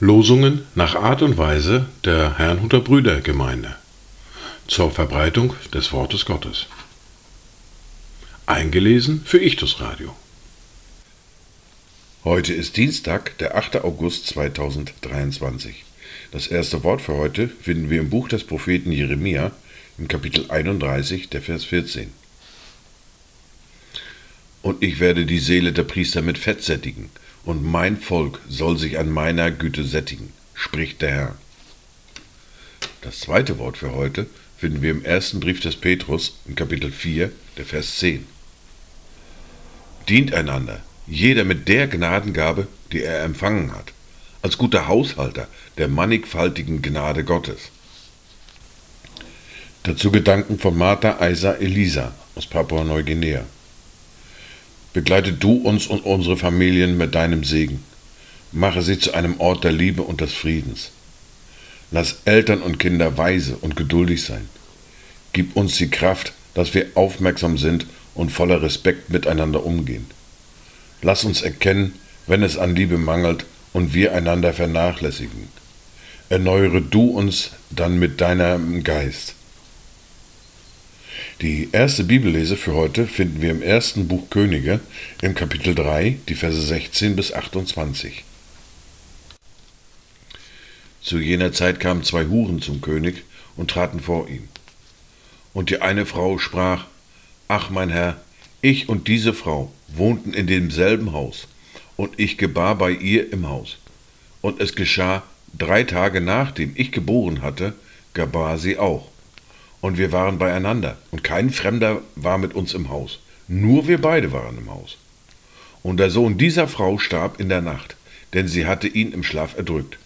Losungen nach Art und Weise der Herrnhuter Brüdergemeinde zur Verbreitung des Wortes Gottes. Eingelesen für Ichtus Radio. Heute ist Dienstag, der 8. August 2023. Das erste Wort für heute finden wir im Buch des Propheten Jeremia im Kapitel 31, der Vers 14. Und ich werde die Seele der Priester mit Fett sättigen und mein Volk soll sich an meiner Güte sättigen, spricht der Herr. Das zweite Wort für heute finden wir im ersten Brief des Petrus im Kapitel 4, der Vers 10. Dient einander, jeder mit der Gnadengabe, die er empfangen hat, als guter Haushalter der mannigfaltigen Gnade Gottes. Dazu Gedanken von Martha Isa Elisa aus Papua-Neuguinea. Begleite du uns und unsere Familien mit deinem Segen. Mache sie zu einem Ort der Liebe und des Friedens. Lass Eltern und Kinder weise und geduldig sein. Gib uns die Kraft, dass wir aufmerksam sind und voller Respekt miteinander umgehen. Lass uns erkennen, wenn es an Liebe mangelt und wir einander vernachlässigen. Erneuere du uns dann mit deinem Geist. Die erste Bibellese für heute finden wir im ersten Buch Könige im Kapitel 3, die Verse 16 bis 28. Zu jener Zeit kamen zwei Huren zum König und traten vor ihn. Und die eine Frau sprach, Ach mein Herr, ich und diese Frau wohnten in demselben Haus, und ich gebar bei ihr im Haus. Und es geschah, drei Tage nachdem ich geboren hatte, gebar sie auch und wir waren beieinander und kein Fremder war mit uns im Haus. Nur wir beide waren im Haus. Und der Sohn dieser Frau starb in der Nacht, denn sie hatte ihn im Schlaf erdrückt.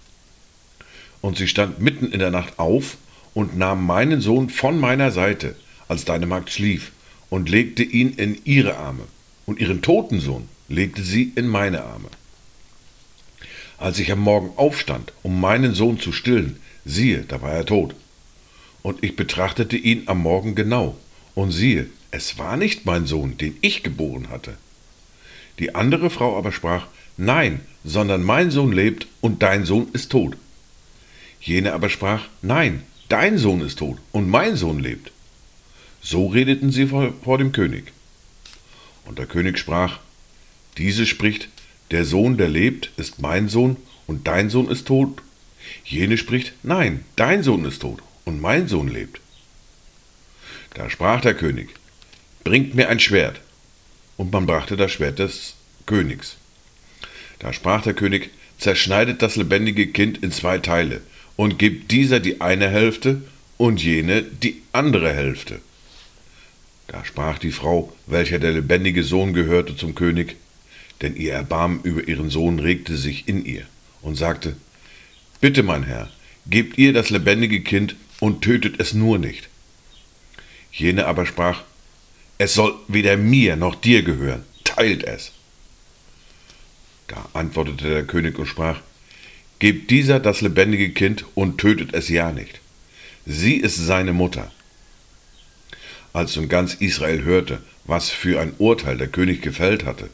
Und sie stand mitten in der Nacht auf und nahm meinen Sohn von meiner Seite, als deine Magd schlief, und legte ihn in ihre Arme, und ihren toten Sohn legte sie in meine Arme. Als ich am Morgen aufstand, um meinen Sohn zu stillen, siehe, da war er tot und ich betrachtete ihn am Morgen genau, und siehe, es war nicht mein Sohn, den ich geboren hatte. Die andere Frau aber sprach, Nein, sondern mein Sohn lebt und dein Sohn ist tot. Jene aber sprach, Nein, dein Sohn ist tot und mein Sohn lebt. So redeten sie vor, vor dem König. Und der König sprach, Diese spricht, der Sohn, der lebt, ist mein Sohn und dein Sohn ist tot. Jene spricht, Nein, dein Sohn ist tot und mein Sohn lebt. Da sprach der König, bringt mir ein Schwert. Und man brachte das Schwert des Königs. Da sprach der König, zerschneidet das lebendige Kind in zwei Teile und gebt dieser die eine Hälfte und jene die andere Hälfte. Da sprach die Frau, welcher der lebendige Sohn gehörte, zum König, denn ihr Erbarmen über ihren Sohn regte sich in ihr, und sagte, Bitte, mein Herr, gebt ihr das lebendige Kind und tötet es nur nicht. Jene aber sprach, es soll weder mir noch dir gehören, teilt es. Da antwortete der König und sprach, Gebt dieser das lebendige Kind und tötet es ja nicht. Sie ist seine Mutter. Als nun ganz Israel hörte, was für ein Urteil der König gefällt hatte,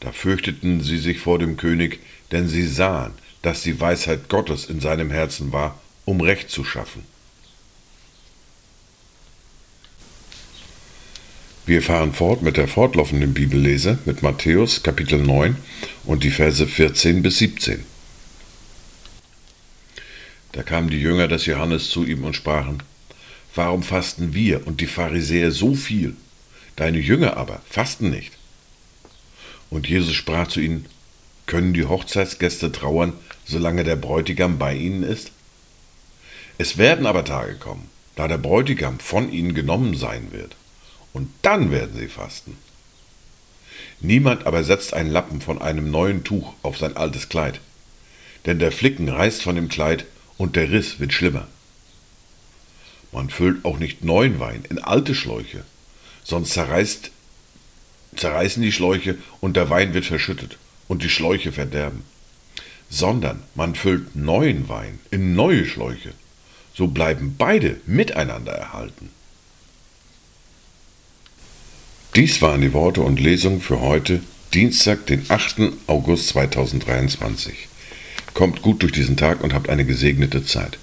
da fürchteten sie sich vor dem König, denn sie sahen, dass die Weisheit Gottes in seinem Herzen war, um Recht zu schaffen. Wir fahren fort mit der fortlaufenden Bibellese mit Matthäus Kapitel 9 und die Verse 14 bis 17. Da kamen die Jünger des Johannes zu ihm und sprachen, Warum fasten wir und die Pharisäer so viel? Deine Jünger aber fasten nicht. Und Jesus sprach zu ihnen, Können die Hochzeitsgäste trauern, solange der Bräutigam bei ihnen ist? Es werden aber Tage kommen, da der Bräutigam von ihnen genommen sein wird und dann werden sie fasten. Niemand aber setzt einen Lappen von einem neuen Tuch auf sein altes Kleid, denn der Flicken reißt von dem Kleid und der Riss wird schlimmer. Man füllt auch nicht neuen Wein in alte Schläuche, sonst zerreißt, zerreißen die Schläuche und der Wein wird verschüttet und die Schläuche verderben. Sondern man füllt neuen Wein in neue Schläuche, so bleiben beide miteinander erhalten. Dies waren die Worte und Lesungen für heute, Dienstag, den 8. August 2023. Kommt gut durch diesen Tag und habt eine gesegnete Zeit.